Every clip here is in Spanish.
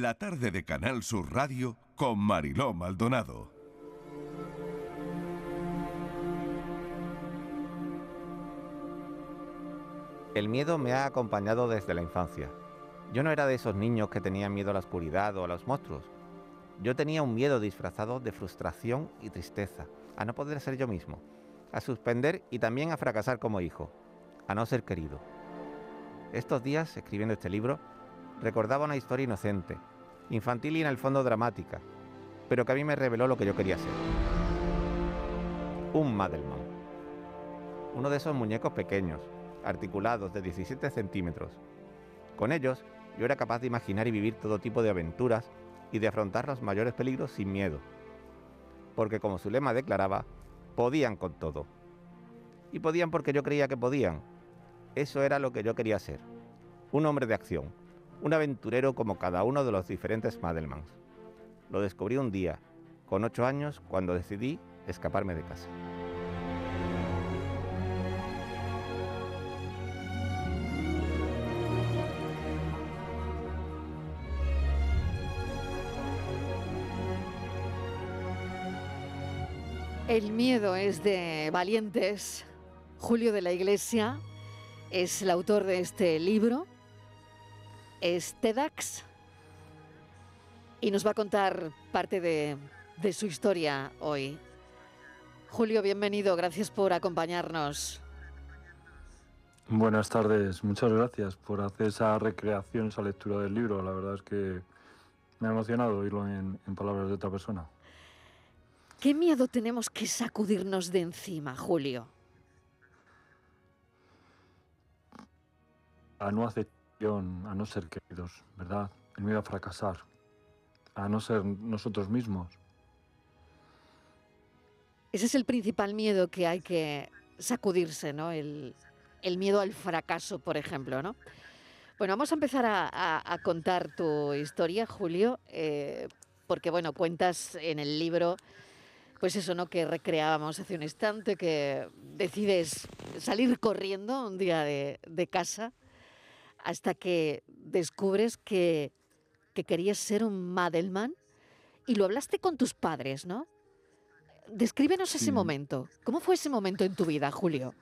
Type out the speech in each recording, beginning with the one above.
la tarde de Canal Sur Radio con Mariló Maldonado. El miedo me ha acompañado desde la infancia. Yo no era de esos niños que tenían miedo a la oscuridad o a los monstruos. Yo tenía un miedo disfrazado de frustración y tristeza, a no poder ser yo mismo, a suspender y también a fracasar como hijo, a no ser querido. Estos días, escribiendo este libro, recordaba una historia inocente, infantil y en el fondo dramática, pero que a mí me reveló lo que yo quería ser. Un Madelman. Uno de esos muñecos pequeños, articulados de 17 centímetros. Con ellos, yo era capaz de imaginar y vivir todo tipo de aventuras y de afrontar los mayores peligros sin miedo. Porque como su lema declaraba, podían con todo. Y podían porque yo creía que podían. Eso era lo que yo quería ser. Un hombre de acción. Un aventurero como cada uno de los diferentes Madelmans. Lo descubrí un día, con ocho años, cuando decidí escaparme de casa. El miedo es de valientes. Julio de la Iglesia es el autor de este libro. Es TEDx. Y nos va a contar parte de, de su historia hoy. Julio, bienvenido. Gracias por acompañarnos. Buenas tardes, muchas gracias por hacer esa recreación, esa lectura del libro. La verdad es que me ha emocionado oírlo en, en palabras de otra persona. ¿Qué miedo tenemos que sacudirnos de encima, Julio? A no aceptación, a no ser queridos, ¿verdad? El miedo a fracasar, a no ser nosotros mismos. Ese es el principal miedo que hay que sacudirse, ¿no? El, miedo al fracaso, por ejemplo, ¿no? Bueno, vamos a empezar a, contar tu historia, Julio, eh, porque, bueno, cuentas en el libro pues eso, ¿no? Que recreábamos hace un instante, que decides salir corriendo un día de casa hasta que descubres que, que, querías ser un Madelman y lo hablaste con tus padres, ¿no? Descríbenos ese sí. momento. ¿Cómo fue ese momento en tu vida, Julio?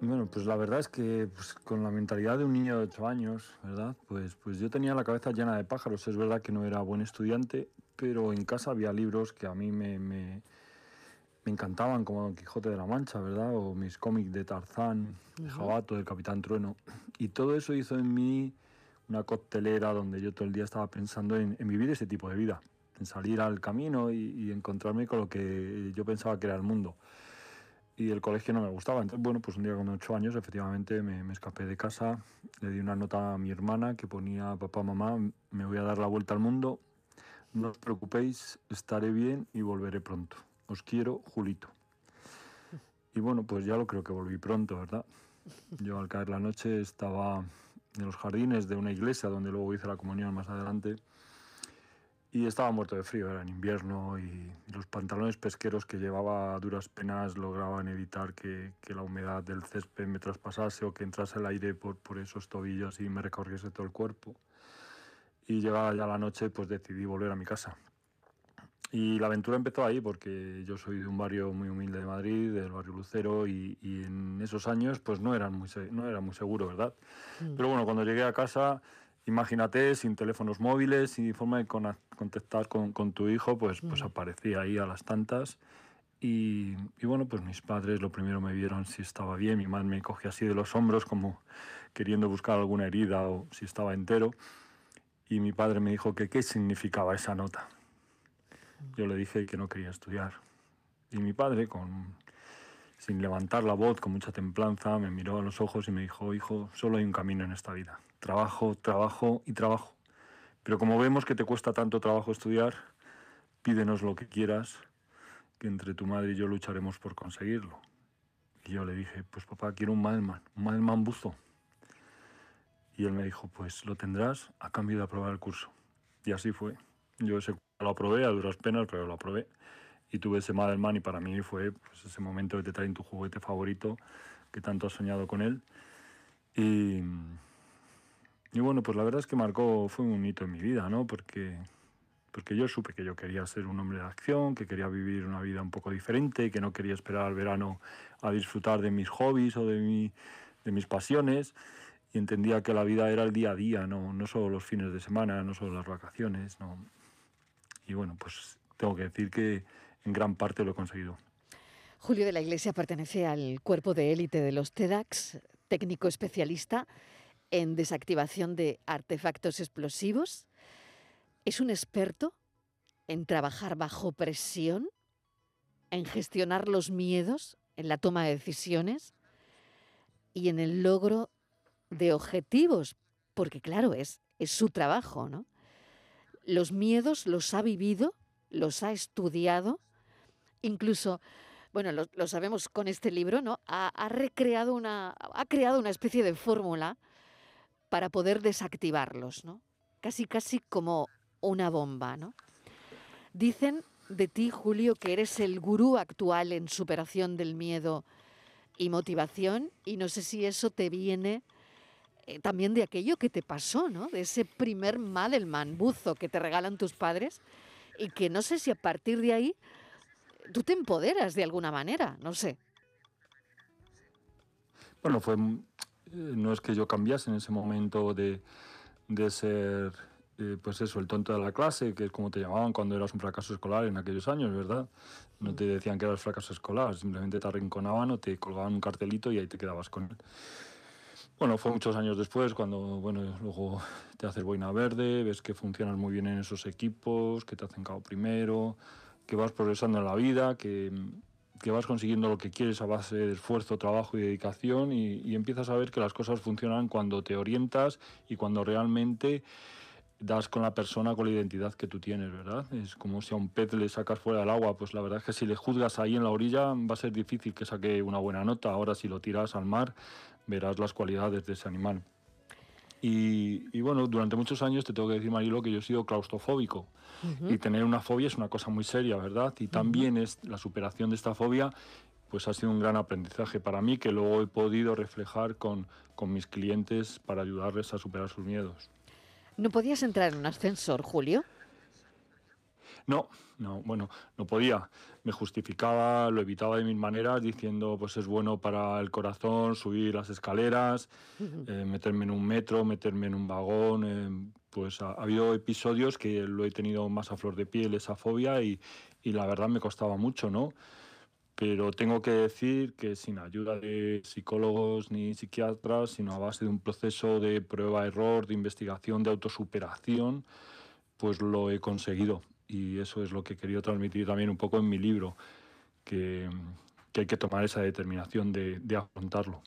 Bueno, pues la verdad es que pues, con la mentalidad de un niño de 8 años, ¿verdad? Pues, pues yo tenía la cabeza llena de pájaros. Es verdad que no era buen estudiante, pero en casa había libros que a mí me, me, me encantaban, como Don Quijote de la Mancha, ¿verdad? O mis cómics de Tarzán, -huh. Jabato, del Capitán Trueno. Y todo eso hizo en mí una coctelera donde yo todo el día estaba pensando en, en vivir ese tipo de vida, en salir al camino y, y encontrarme con lo que yo pensaba que era el mundo y el colegio no me gustaba. Entonces, bueno, pues un día con ocho años efectivamente me, me, escapé de casa, le di una nota a mi hermana que ponía, papá, mamá, me voy a dar la vuelta al mundo, no os preocupéis, estaré bien y volveré pronto. Os quiero, Julito. Y bueno, pues ya lo creo que volví pronto, ¿verdad? Yo al caer la noche estaba en los jardines de una iglesia donde luego hice la comunión más adelante y estaba muerto de frío, era en invierno y los pantalones pesqueros que llevaba duras penas lograban evitar que, que, la humedad del césped me traspasase o que entrase el aire por, por esos tobillos y me recorriese todo el cuerpo. Y llegada ya la noche, pues decidí volver a mi casa. Y la aventura empezó ahí porque yo soy de un barrio muy humilde de Madrid, del barrio Lucero, y, y en esos años pues no era muy, no era muy seguro, ¿verdad? Mm. Pero bueno, cuando llegué a casa imagínate, sin teléfonos móviles, sin forma de contactar con, con tu hijo, pues, pues aparecía ahí a las tantas. Y, y, bueno, pues mis padres lo primero me vieron si estaba bien, mi madre me cogió así de los hombros como queriendo buscar alguna herida o si estaba entero. Y mi padre me dijo que qué significaba esa nota. Yo le dije que no quería estudiar. Y mi padre, con, sin levantar la voz, con mucha templanza, me miró a los ojos y me dijo, hijo, solo hay un camino en esta vida. Trabajo, trabajo y trabajo. Pero como vemos que te cuesta tanto trabajo estudiar, pídenos lo que quieras, que entre tu madre y yo lucharemos por conseguirlo. Y yo le dije, pues papá, quiero un Madelman, un Madelman buzo. Y él me dijo, pues lo tendrás a cambio de aprobar el curso. Y así fue. Yo ese lo aprobé a duras penas, pero lo aprobé. Y tuve ese Madelman y para mí fue pues, ese momento que te traen tu juguete favorito, que tanto has soñado con él. Y, Y bueno, pues la verdad es que marcó, fue un hito en mi vida, ¿no? Porque, porque yo supe que yo quería ser un hombre de acción, que quería vivir una vida un poco diferente, que no quería esperar al verano a disfrutar de mis hobbies o de, mi, de mis pasiones. Y entendía que la vida era el día a día, no, no solo los fines de semana, no solo las vacaciones. ¿no? Y bueno, pues tengo que decir que en gran parte lo he conseguido. Julio de la Iglesia pertenece al cuerpo de élite de los TEDx, técnico especialista en desactivación de artefactos explosivos. Es un experto en trabajar bajo presión, en gestionar los miedos, en la toma de decisiones y en el logro de objetivos, porque claro, es, es su trabajo, ¿no? Los miedos los ha vivido, los ha estudiado, incluso bueno, lo, sabemos con este libro, ¿no? Ha, recreado una, ha creado una especie de fórmula para poder desactivarlos, ¿no? Casi, casi como una bomba, ¿no? Dicen de ti, Julio, que eres el gurú actual en superación del miedo y motivación, y no sé si eso te viene eh, también de aquello que te pasó, ¿no? De ese primer Madelman buzo que te regalan tus padres, y que no sé si a partir de ahí tú te empoderas de alguna manera, no sé. Bueno, fue, eh, no es que yo cambiase en ese momento de, ser, eh, pues eso, el tonto de la clase, que es como te llamaban cuando eras un fracaso escolar en aquellos años, ¿verdad? No te decían que eras fracaso escolar, simplemente te arrinconaban o te colgaban un cartelito y ahí te quedabas con él. Bueno, fue muchos años después cuando, bueno, luego te haces boina verde, ves que funcionas muy bien en esos equipos, que te hacen cabo primero, que vas progresando en la vida, que, que, vas consiguiendo lo que quieres a base de esfuerzo, trabajo y dedicación y, empiezas a ver que las cosas funcionan cuando te orientas y cuando realmente das con la persona con la identidad que tú tienes, ¿verdad? Es como si a un pez le sacas fuera del agua, pues la verdad es que si le juzgas ahí en la orilla va a ser difícil que saque una buena nota. Ahora si lo tiras al mar verás las cualidades de ese animal. Y, y bueno, durante muchos años te tengo que decir, Marilo, que yo he sido claustrofóbico. Y tener una fobia es una cosa muy seria, ¿verdad? Y también es la superación de esta fobia pues ha sido un gran aprendizaje para mí que luego he podido reflejar con, con mis clientes para ayudarles a superar sus miedos. ¿No podías entrar en un ascensor, Julio? No, no, bueno, no podía. Me justificaba, lo evitaba de mil maneras, diciendo, pues es bueno para el corazón subir las escaleras, eh, meterme en un metro, meterme en un vagón. Eh, pues ha, habido episodios que lo he tenido más a flor de piel, esa fobia, y, y la verdad me costaba mucho, ¿no? Pero tengo que decir que sin ayuda de psicólogos ni psiquiatras, sino a base de un proceso de prueba-error, de investigación, de autosuperación, pues lo he conseguido y eso es lo que he querido transmitir también un poco en mi libro, que, hay que tomar esa determinación de, afrontarlo.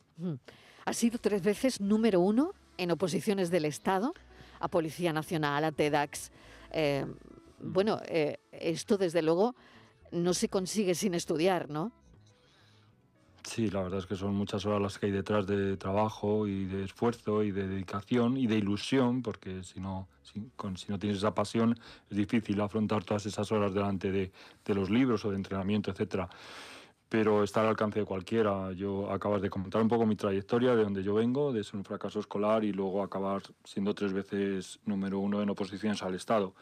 Ha sido tres veces número uno en oposiciones del Estado, a Policía Nacional, a TEDx. Eh, bueno, eh, esto desde luego no se consigue sin estudiar, ¿no? Sí, la verdad es que son muchas horas las que hay detrás de trabajo y de esfuerzo y de dedicación y de ilusión, porque si no, si, no tienes esa pasión es difícil afrontar todas esas horas delante de, de los libros o de entrenamiento, etcétera. Pero está al alcance de cualquiera. Yo acabas de comentar un poco mi trayectoria, de donde yo vengo, de ser un fracaso escolar y luego acabar siendo tres veces número uno en oposiciones al Estado.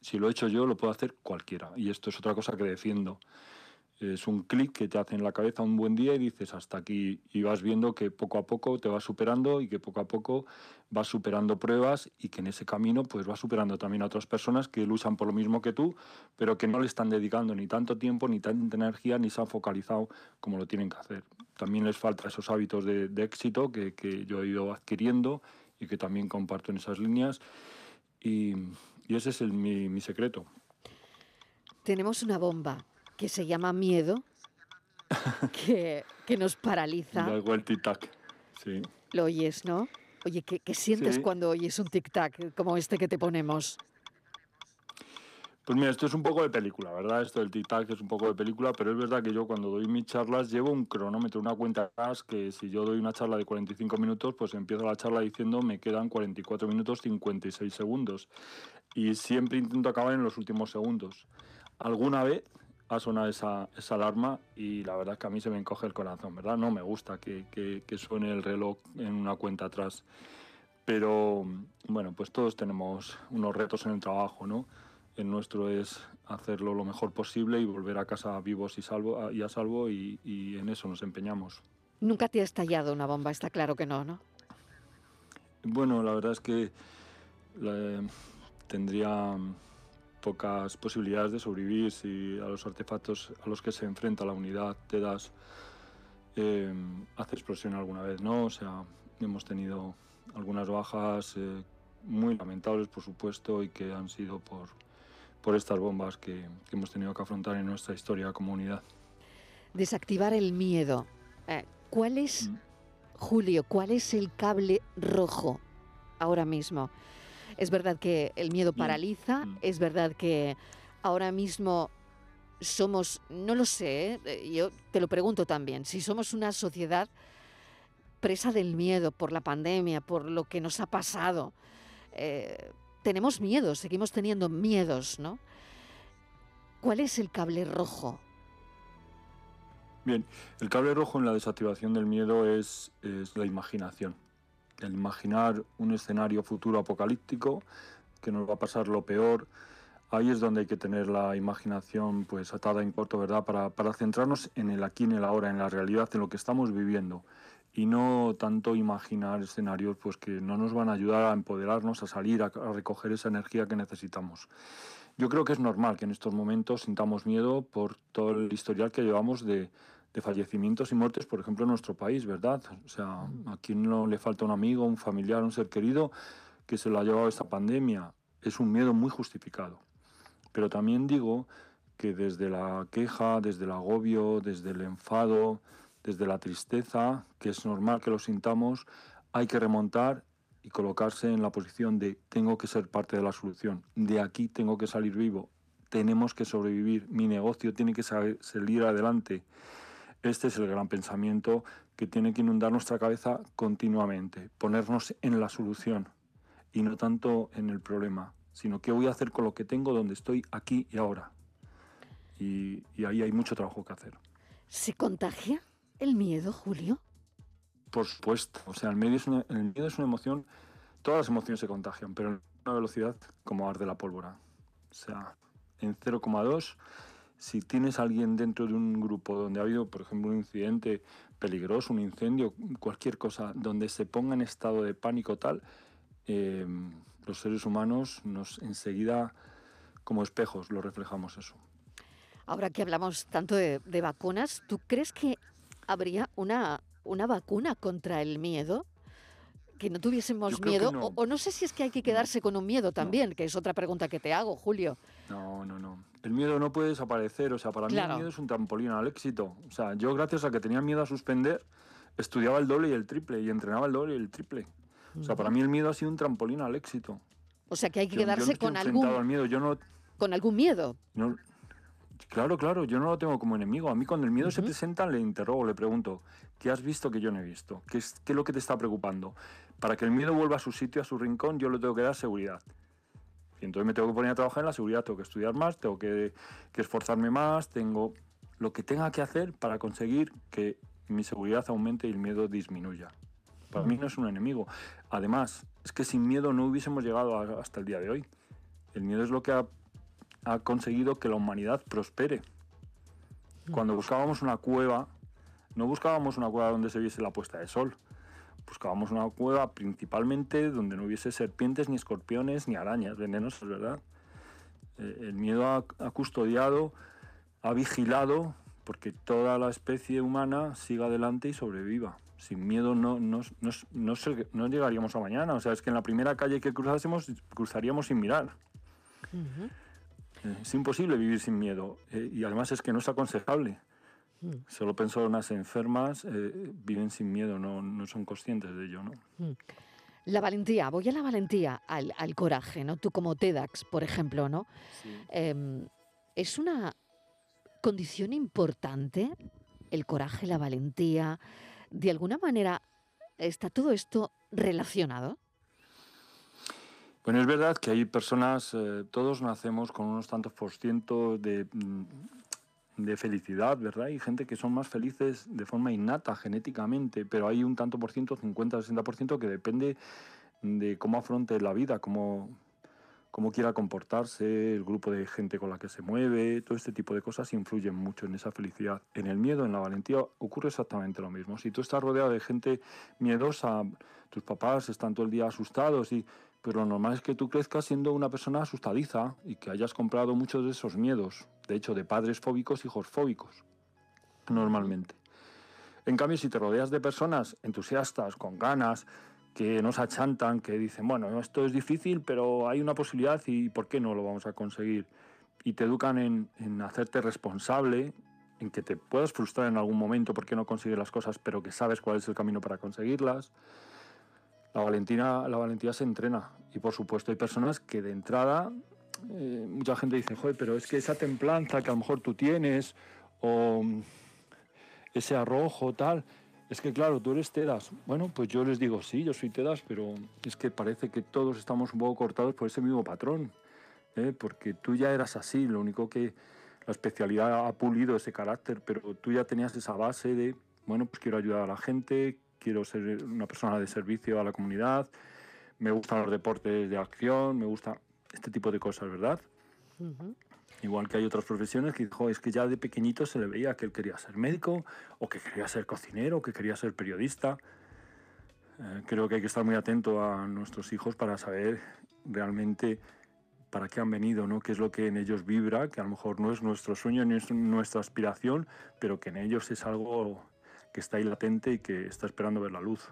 Si lo he hecho yo, lo puede hacer cualquiera. Y esto es otra cosa que defiendo es un clic que te hace en la cabeza un buen día y dices hasta aquí y vas viendo que poco a poco te vas superando y que poco a poco vas superando pruebas y que en ese camino pues vas superando también a otras personas que luchan por lo mismo que tú, pero que no le están dedicando ni tanto tiempo, ni tanta energía, ni se han focalizado como lo tienen que hacer. También les falta esos hábitos de, éxito que, yo he ido adquiriendo y que también comparto en esas líneas y, ese es mi secreto. Tenemos una bomba que se llama miedo, que, que nos paraliza. Luego el tic-tac, sí. Lo oyes, ¿no? Oye, ¿qué, qué sientes cuando oyes un tic-tac como este que te ponemos? Pues mira, esto es un poco de película, ¿verdad? Esto del tic-tac es un poco de película, pero es verdad que yo cuando doy mis charlas llevo un cronómetro, una cuenta atrás, que si yo doy una charla de 45 minutos, pues empiezo la charla diciendo me quedan 44 minutos 56 segundos. Y siempre intento acabar en los últimos segundos. Alguna vez ha sonado esa, esa, alarma y la verdad es que a mí se me encoge el corazón, ¿verdad? No me gusta que, que, suene el reloj en una cuenta atrás. Pero bueno, pues todos tenemos unos retos en el trabajo, ¿no? El nuestro es hacerlo lo mejor posible y volver a casa vivos y, salvo, y a salvo y, y en eso nos empeñamos. Nunca te ha estallado una bomba, está claro que no, ¿no? Bueno, la verdad es que la- tendría pocas posibilidades de sobrevivir si a los artefactos a los que se enfrenta la unidad te das eh, hace explosión alguna vez, ¿no? O sea, hemos tenido algunas bajas eh, muy lamentables, por supuesto, y que han sido por, por estas bombas que, que hemos tenido que afrontar en nuestra historia como unidad. Desactivar el miedo. Eh, ¿Cuál es, Mm. Julio, cuál es el cable rojo ahora mismo? Es verdad que el miedo Mm, paraliza, mm. es verdad que ahora mismo somos, no lo sé, ¿eh? Yo te lo pregunto también, si somos una sociedad presa del miedo por la pandemia, por lo que nos ha pasado, eh, tenemos miedo, seguimos teniendo miedos, ¿no? ¿Cuál es el cable rojo? Bien, el cable rojo en la desactivación del miedo es, es la imaginación. El imaginar un escenario futuro apocalíptico que nos va a pasar lo peor. Ahí es donde hay que tener la imaginación pues atada en corto, ¿verdad? Para, para centrarnos en el aquí, en el ahora, en la realidad, en lo que estamos viviendo. Y no tanto imaginar escenarios pues que no nos van a ayudar a empoderarnos, a salir, a, a recoger esa energía que necesitamos. Yo creo que es normal que en estos momentos sintamos miedo por todo el historial que llevamos de, de fallecimientos y muertes, por ejemplo, en nuestro país, ¿verdad? O sea, a quién no le falta un amigo, un familiar, un ser querido que se lo ha llevado esta pandemia. Es un miedo muy justificado. Pero también digo que desde la queja, desde el agobio, desde el enfado, desde la tristeza, que es normal que lo sintamos, hay que remontar y colocarse en la posición de tengo que ser parte de la solución, de aquí tengo que salir vivo, tenemos que sobrevivir, mi negocio tiene que sa- salir adelante. Este es el gran pensamiento que tiene que inundar nuestra cabeza continuamente, ponernos en la solución y no tanto en el problema, sino qué voy a hacer con lo que tengo donde estoy aquí y ahora. Y, y ahí hay mucho trabajo que hacer. ¿Se contagia el miedo, Julio? Por supuesto, o sea, el, medio es una- el miedo es una emoción, todas las emociones se contagian, pero en una velocidad como arde la pólvora. O sea, en 0,2, si tienes a alguien dentro de un grupo donde ha habido, por ejemplo, un incidente peligroso, un incendio, cualquier cosa, donde se ponga en estado de pánico tal, eh, los seres humanos nos enseguida, como espejos, lo reflejamos eso. Ahora que hablamos tanto de, de vacunas, ¿tú crees que habría una, una vacuna contra el miedo? Que no tuviésemos miedo. no. O, o no sé si es que hay que quedarse con un miedo también, que es otra pregunta que te hago, Julio. No, no, no. El miedo no puede desaparecer. O sea, para mí el miedo es un trampolín al éxito. O sea, yo gracias a que tenía miedo a suspender, estudiaba el doble y el triple y entrenaba el doble y el triple. O sea, para mí el miedo ha sido un trampolín al éxito. O sea que hay que Yo- quedarse con algún, al miedo. Yo no, con algún miedo. no- Claro, claro, yo no lo tengo como enemigo. A mí cuando el miedo se presenta le interrogo, le pregunto, ¿qué has visto que yo no he visto? ¿Qué es, qué es lo que te está preocupando? Para que el miedo vuelva a su sitio, a su rincón, yo le tengo que dar seguridad. Y entonces me tengo que poner a trabajar en la seguridad, tengo que estudiar más, tengo que, que esforzarme más, tengo lo que tenga que hacer para conseguir que mi seguridad aumente y el miedo disminuya. Para mí no es un enemigo. Además, es que sin miedo no hubiésemos llegado hasta el día de hoy. El miedo es lo que ha conseguido que la humanidad prospere. Cuando buscábamos una cueva, no buscábamos una cueva donde se viese la puesta de sol. Buscábamos una cueva principalmente donde no hubiese serpientes, ni escorpiones, ni arañas venenosas, ¿verdad? Eh, el miedo ha, ha custodiado, ha vigilado porque toda la especie humana siga adelante y sobreviva. Sin miedo no, no, no, no no llegaríamos a mañana. O sea, es que en la primera calle que cruzásemos, cruzaríamos sin mirar. Eh, Es imposible vivir sin miedo eh, y además es que no es aconsejable. Mm. Solo personas enfermas eh, viven sin miedo, no, no son conscientes de ello. ¿no? La valentía, voy a la valentía, al, al coraje, ¿no? Tú como TEDx, por ejemplo, ¿no? Em, es una condición importante el coraje, la valentía. De alguna manera está todo esto relacionado. Bueno, es verdad que hay personas, eh, todos nacemos con unos tantos por ciento de, mm, de felicidad, ¿verdad? Hay gente que son más felices de forma innata, genéticamente, pero hay un tanto por ciento, 50-60%, que depende de cómo afronte la vida, cómo, cómo quiera comportarse, el grupo de gente con la que se mueve, todo este tipo de cosas influyen mucho en esa felicidad. En el miedo, en la valentía, ocurre exactamente lo mismo. Si tú estás rodeado de gente miedosa, tus papás están todo el día asustados y pero lo normal es que tú crezcas siendo una persona asustadiza y que hayas comprado muchos de esos miedos. De hecho, de padres fóbicos, hijos fóbicos, normalmente. En cambio, si te rodeas de personas entusiastas, con ganas, que nos achantan, que dicen, bueno, esto es difícil, pero hay una posibilidad y ¿por qué no lo vamos a conseguir? Y te educan en, hacerte responsable, en que te puedas frustrar en algún momento porque no consigues las cosas, pero que sabes cuál es el camino para conseguirlas. La, valentina, la valentía se entrena y por supuesto hay personas que de entrada, eh, mucha gente dice, joder, pero es que esa templanza que a lo mejor tú tienes o ese arrojo tal, es que claro, tú eres Tedas. Bueno, pues yo les digo, sí, yo soy Tedas, pero es que parece que todos estamos un poco cortados por ese mismo patrón, ¿eh? porque tú ya eras así, lo único que la especialidad ha pulido ese carácter, pero tú ya tenías esa base de, bueno, pues quiero ayudar a la gente, quiero ser una persona de servicio a la comunidad, me gustan los deportes de acción, me gusta este tipo de cosas, ¿verdad? Igual que hay otras profesiones que dijo, es que ya de pequeñito se le veía que él quería ser médico, o que quería ser cocinero, o que quería ser periodista. Eh, creo que hay que estar muy atento a nuestros hijos para saber realmente para qué han venido, ¿no? qué es lo que en ellos vibra, que a lo mejor no es nuestro sueño ni es nuestra aspiración, pero que en ellos es algo que está ahí latente y que está esperando ver la luz.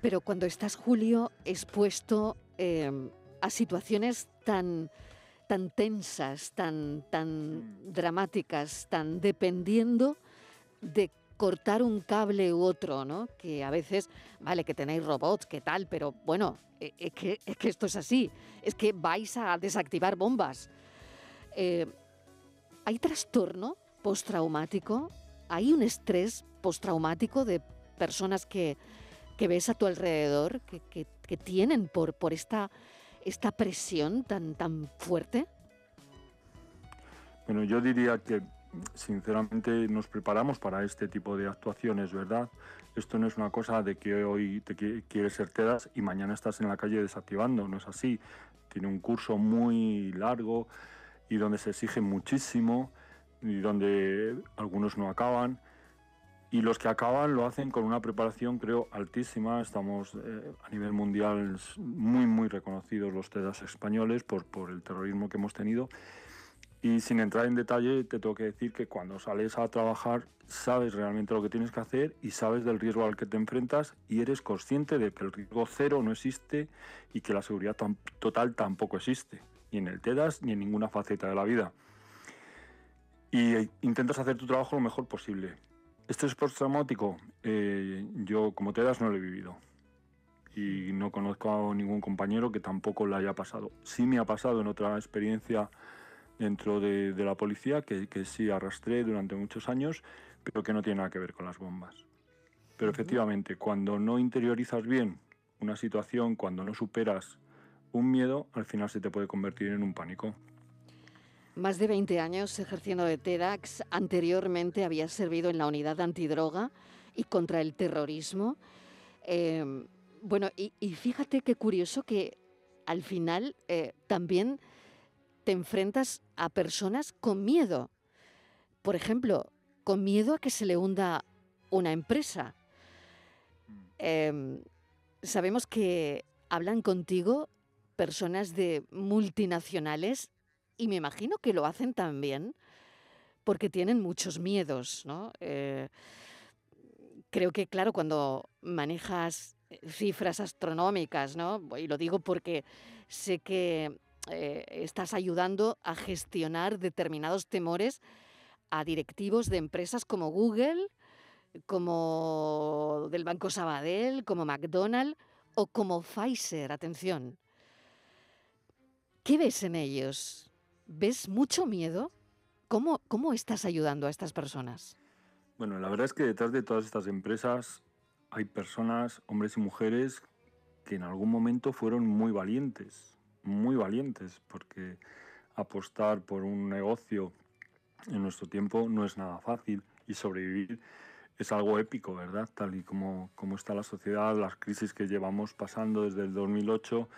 Pero cuando estás, Julio, expuesto eh, a situaciones tan, tan tensas, tan, tan mm. dramáticas, tan dependiendo de cortar un cable u otro, ¿no? Que a veces, vale, que tenéis robots, que tal, pero bueno, e, es que, es que esto es así, es que vais a desactivar bombas. Eh, ¿Hay trastorno postraumático? ¿Hay un estrés postraumático de personas que, ves a tu alrededor que, tienen por, por esta, esta presión tan, tan fuerte? Bueno, yo diría que sinceramente nos preparamos para este tipo de actuaciones, ¿verdad? Esto no es una cosa de que hoy te quieres ser TEDAS y mañana estás en la calle desactivando, no es así. Tiene un curso muy largo y donde se exige muchísimo y donde algunos no acaban y los que acaban lo hacen con una preparación, creo, altísima. Estamos eh, a nivel mundial muy, muy reconocidos los TEDAS españoles por, por el terrorismo que hemos tenido. Y sin entrar en detalle, te tengo que decir que cuando sales a trabajar sabes realmente lo que tienes que hacer y sabes del riesgo al que te enfrentas y eres consciente de que el riesgo cero no existe y que la seguridad total tampoco existe, ni en el TEDAS ni en ninguna faceta de la vida. Y eh, intentas hacer tu trabajo lo mejor posible este postraumático, eh, yo como te das no lo he vivido. Y no conozco a ningún compañero que tampoco lo haya pasado. Sí me ha pasado en otra experiencia dentro de, la policía, que, que, sí arrastré durante muchos años, pero que no tiene nada que ver con las bombas. Pero efectivamente, cuando no interiorizas bien una situación, cuando no superas un miedo, al final se te puede convertir en un pánico. Más de 20 años ejerciendo de TEDx. Anteriormente había servido en la unidad antidroga y contra el terrorismo. Em, bueno, y, fíjate qué curioso que al final eh, también te enfrentas a personas con miedo. Por ejemplo, con miedo a que se le hunda una empresa. Em, sabemos que hablan contigo personas de multinacionales y me imagino que lo hacen también porque tienen muchos miedos, ¿no? Eh, creo que, claro, cuando manejas eh, cifras astronómicas, ¿no? Y lo digo porque sé que eh, estás ayudando a gestionar determinados temores a directivos de empresas como Google, como del Banco Sabadell, como McDonald's o como Pfizer, atención. ¿Qué ves en ellos? ¿Ves mucho miedo? ¿Cómo, ¿Cómo estás ayudando a estas personas? Bueno, la verdad es que detrás de todas estas empresas hay personas, hombres y mujeres, que en algún momento fueron muy valientes, muy valientes, porque apostar por un negocio en nuestro tiempo no es nada fácil y sobrevivir es algo épico, ¿verdad? Tal y como, como está la sociedad, las crisis que llevamos pasando desde el 2008.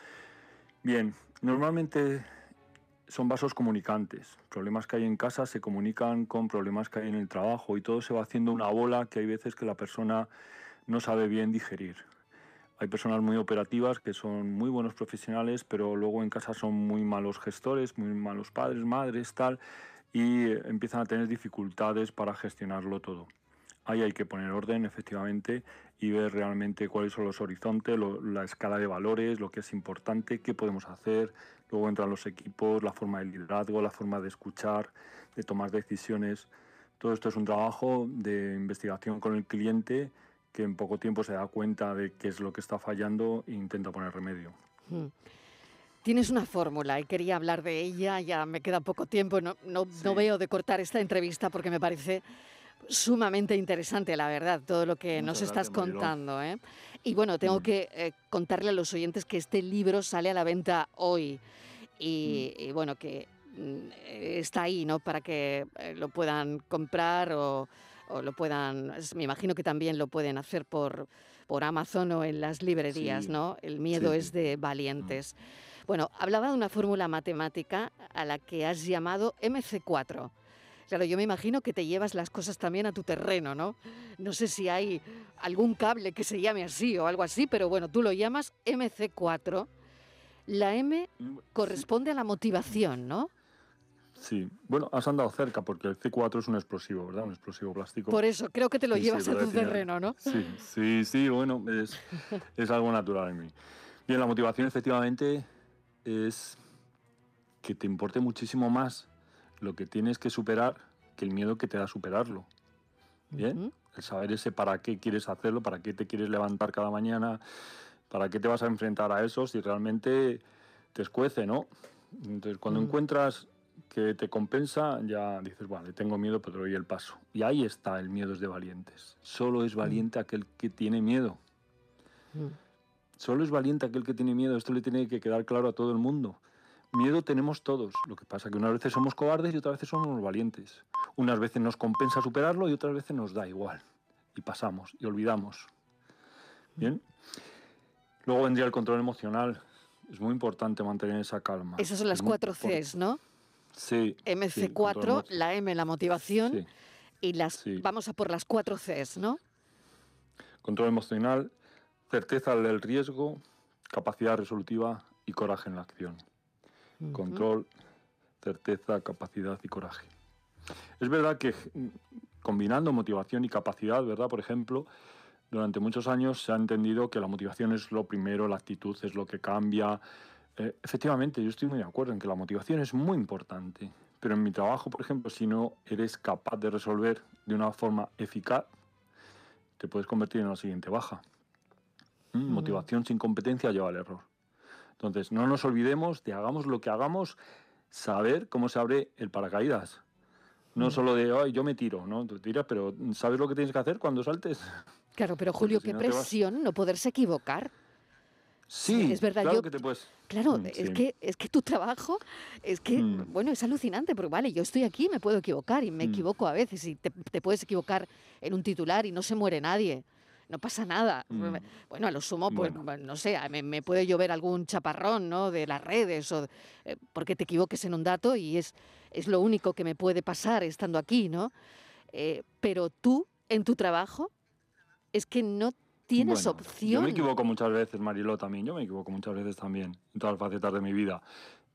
Bien, normalmente son vasos comunicantes. Problemas que hay en casa se comunican con problemas que hay en el trabajo y todo se va haciendo una bola que hay veces que la persona no sabe bien digerir. Hay personas muy operativas que son muy buenos profesionales, pero luego en casa son muy malos gestores, muy malos padres, madres, tal, y empiezan a tener dificultades para gestionarlo todo. Ahí hay que poner orden, efectivamente, y ver realmente cuáles son los horizontes, la escala de valores, lo que es importante, qué podemos hacer. Luego entran los equipos, la forma de liderazgo, la forma de escuchar, de tomar decisiones. Todo esto es un trabajo de investigación con el cliente que en poco tiempo se da cuenta de qué es lo que está fallando e intenta poner remedio. Hmm. Tienes una fórmula y quería hablar de ella, ya me queda poco tiempo, no, no, no veo de cortar esta entrevista porque me parece sumamente interesante, la verdad, todo lo que nos estás contando. ¿eh? Y bueno, tengo mm. que eh, contarle a los oyentes que este libro sale a la venta hoy y, mm. bueno, que mm, está ahí, ¿no? Para que eh, lo puedan comprar o, lo puedan, me imagino que también lo pueden hacer por, por Amazon o en las librerías, ¿no? El miedo es de valientes. Bueno, hablaba de una fórmula matemática a la que has llamado MC4. Claro, yo me imagino que te llevas las cosas también a tu terreno, ¿no? No sé si hay algún cable que se llame así o algo así, pero bueno, tú lo llamas MC4. La M mm, corresponde a la motivación, ¿no? Sí, bueno, has andado cerca porque el C4 es un explosivo, ¿verdad? Un explosivo plástico. Por eso, creo que te lo llevas a tu terreno, ¿no? Sí, sí, sí, bueno, es, es algo natural en mí. Bien, la motivación efectivamente es que te importe muchísimo más lo que tienes que superar que el miedo que te da superarlo. ¿Bien? El saber ese para qué quieres hacerlo, para qué te quieres levantar cada mañana, para qué te vas a enfrentar a eso si realmente te escuece, ¿no? Entonces, cuando mm. encuentras que te compensa, ya dices, vale, tengo miedo, pero doy el paso. Y ahí está el miedo es de valientes. Solo es mm. valiente aquel que tiene miedo. Mm. Solo es valiente aquel que tiene miedo. Esto le tiene que quedar claro a todo el mundo. Miedo tenemos todos. Lo que pasa que unas veces somos cobardes y otras veces somos valientes. Unas veces nos compensa superarlo y otras veces nos da igual. Y pasamos y olvidamos. Bien. Luego vendría el control emocional. Es muy importante mantener esa calma. Esas son las cuatro Cs, ¿no? Sí. MC4, la M, la motivación. Y las vamos a por las cuatro Cs, ¿no? Control emocional, certeza del riesgo, capacidad resolutiva y coraje en la acción. Control, certeza, capacidad y coraje. Es verdad que combinando motivación y capacidad, ¿verdad? Por ejemplo, durante muchos años se ha entendido que la motivación es lo primero, la actitud es lo que cambia. Eh, efectivamente, yo estoy muy de acuerdo en que la motivación es muy importante, pero en mi trabajo, por ejemplo, si no eres capaz de resolver de una forma eficaz, te puedes convertir en la siguiente baja. ¿Mm? Motivación sin competencia lleva al error. Entonces, no nos olvidemos de hagamos lo que hagamos, saber cómo se abre el paracaídas. No mm. solo de, ay, yo me tiro, ¿no? Tú tiras, pero ¿sabes lo que tienes que hacer cuando saltes? Claro, pero Julio, qué presión no poderse equivocar. Sí, es verdad. Claro que te puedes... Claro, mm, es, que, es que tu trabajo, es que, mm. bueno, es alucinante, porque vale, yo estoy aquí, me puedo equivocar y me equivoco a veces y te, te, puedes equivocar en un titular y no se muere nadie no pasa nada. Mm. Bueno, a lo sumo, pues no sé, me, puede llover algún chaparrón, ¿no? De las redes o eh, porque te equivoques en un dato y es, es lo único que me puede pasar estando aquí, ¿no? Eh, pero tú, en tu trabajo, es que no tienes opción. Yo me equivoco muchas veces, Mariló, también. Yo me equivoco muchas veces también, en todas las facetas de mi vida.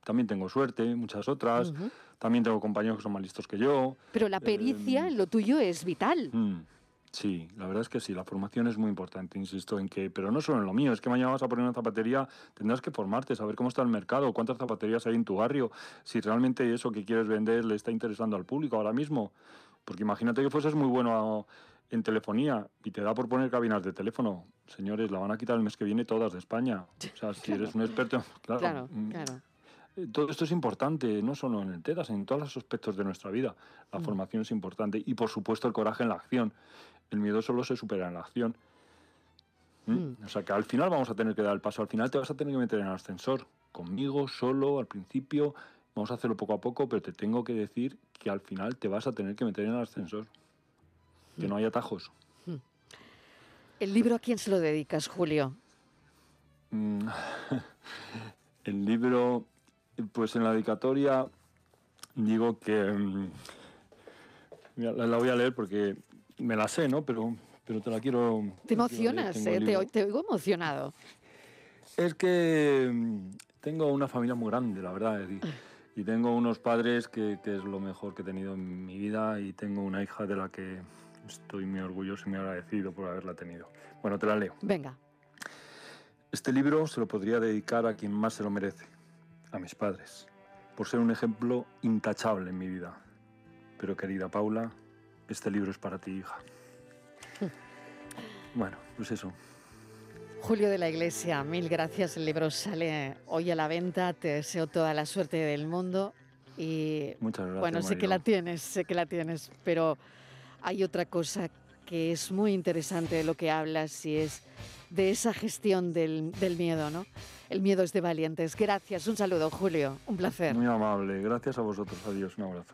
También tengo suerte, muchas otras. También tengo compañeros que son más listos que yo. Pero la pericia, em, lo tuyo es vital. Mm. Sí, la verdad es que sí, la formación es muy importante, insisto en que, pero no solo en lo mío, es que mañana vas a poner una zapatería, tendrás que formarte, saber cómo está el mercado, cuántas zapaterías hay en tu barrio, si realmente eso que quieres vender le está interesando al público ahora mismo. Porque imagínate que fueses muy bueno en telefonía y te da por poner cabinas de teléfono. Señores, la van a quitar el mes que viene todas de España. O sea, si eres un experto, claro. Claro, mm, claro. Eh, todo esto es importante, no solo en el TEDAS, en todos los aspectos de nuestra vida. La mm. formación es importante y, por supuesto, el coraje en la acción. El miedo solo se supera en la acción. ¿Mm? Hmm. O sea que al final vamos a tener que dar el paso. Al final te vas a tener que meter en el ascensor. Conmigo, solo, al principio. Vamos a hacerlo poco a poco, pero te tengo que decir que al final te vas a tener que meter en el ascensor. Que hmm. no hay atajos. ¿El libro a quién se lo dedicas, Julio? Mm, el libro, pues en la dedicatoria digo que... mm, mira, la voy a leer porque me la sé, ¿no? Pero, pero te la quiero... Te emocionas, ¿eh? te, te oigo emocionado. Es que mm, tengo una familia muy grande, la verdad. es decir, y tengo unos padres que, que es lo mejor que he tenido en mi vida y tengo una hija de la que estoy muy orgulloso y muy agradecido por haberla tenido. Bueno, te la leo. Venga, Este libro se lo podría dedicar a quien más se lo merece, a mis padres, por ser un ejemplo intachable en mi vida. Pero querida Paula, este libro es para ti, hija. Bueno, pues eso. Julio de la Iglesia, mil gracias. El libro sale hoy a la venta. Te deseo toda la suerte del mundo. Y Muchas gracias. bueno, sé que la tienes, sé que la tienes, pero hay otra cosa que es muy interesante de lo que hablas y es de esa gestión del, del miedo, ¿no? El miedo es de valientes. Gracias, un saludo, Julio. Un placer. Muy amable. Gracias a vosotros. Adiós. Un abrazo.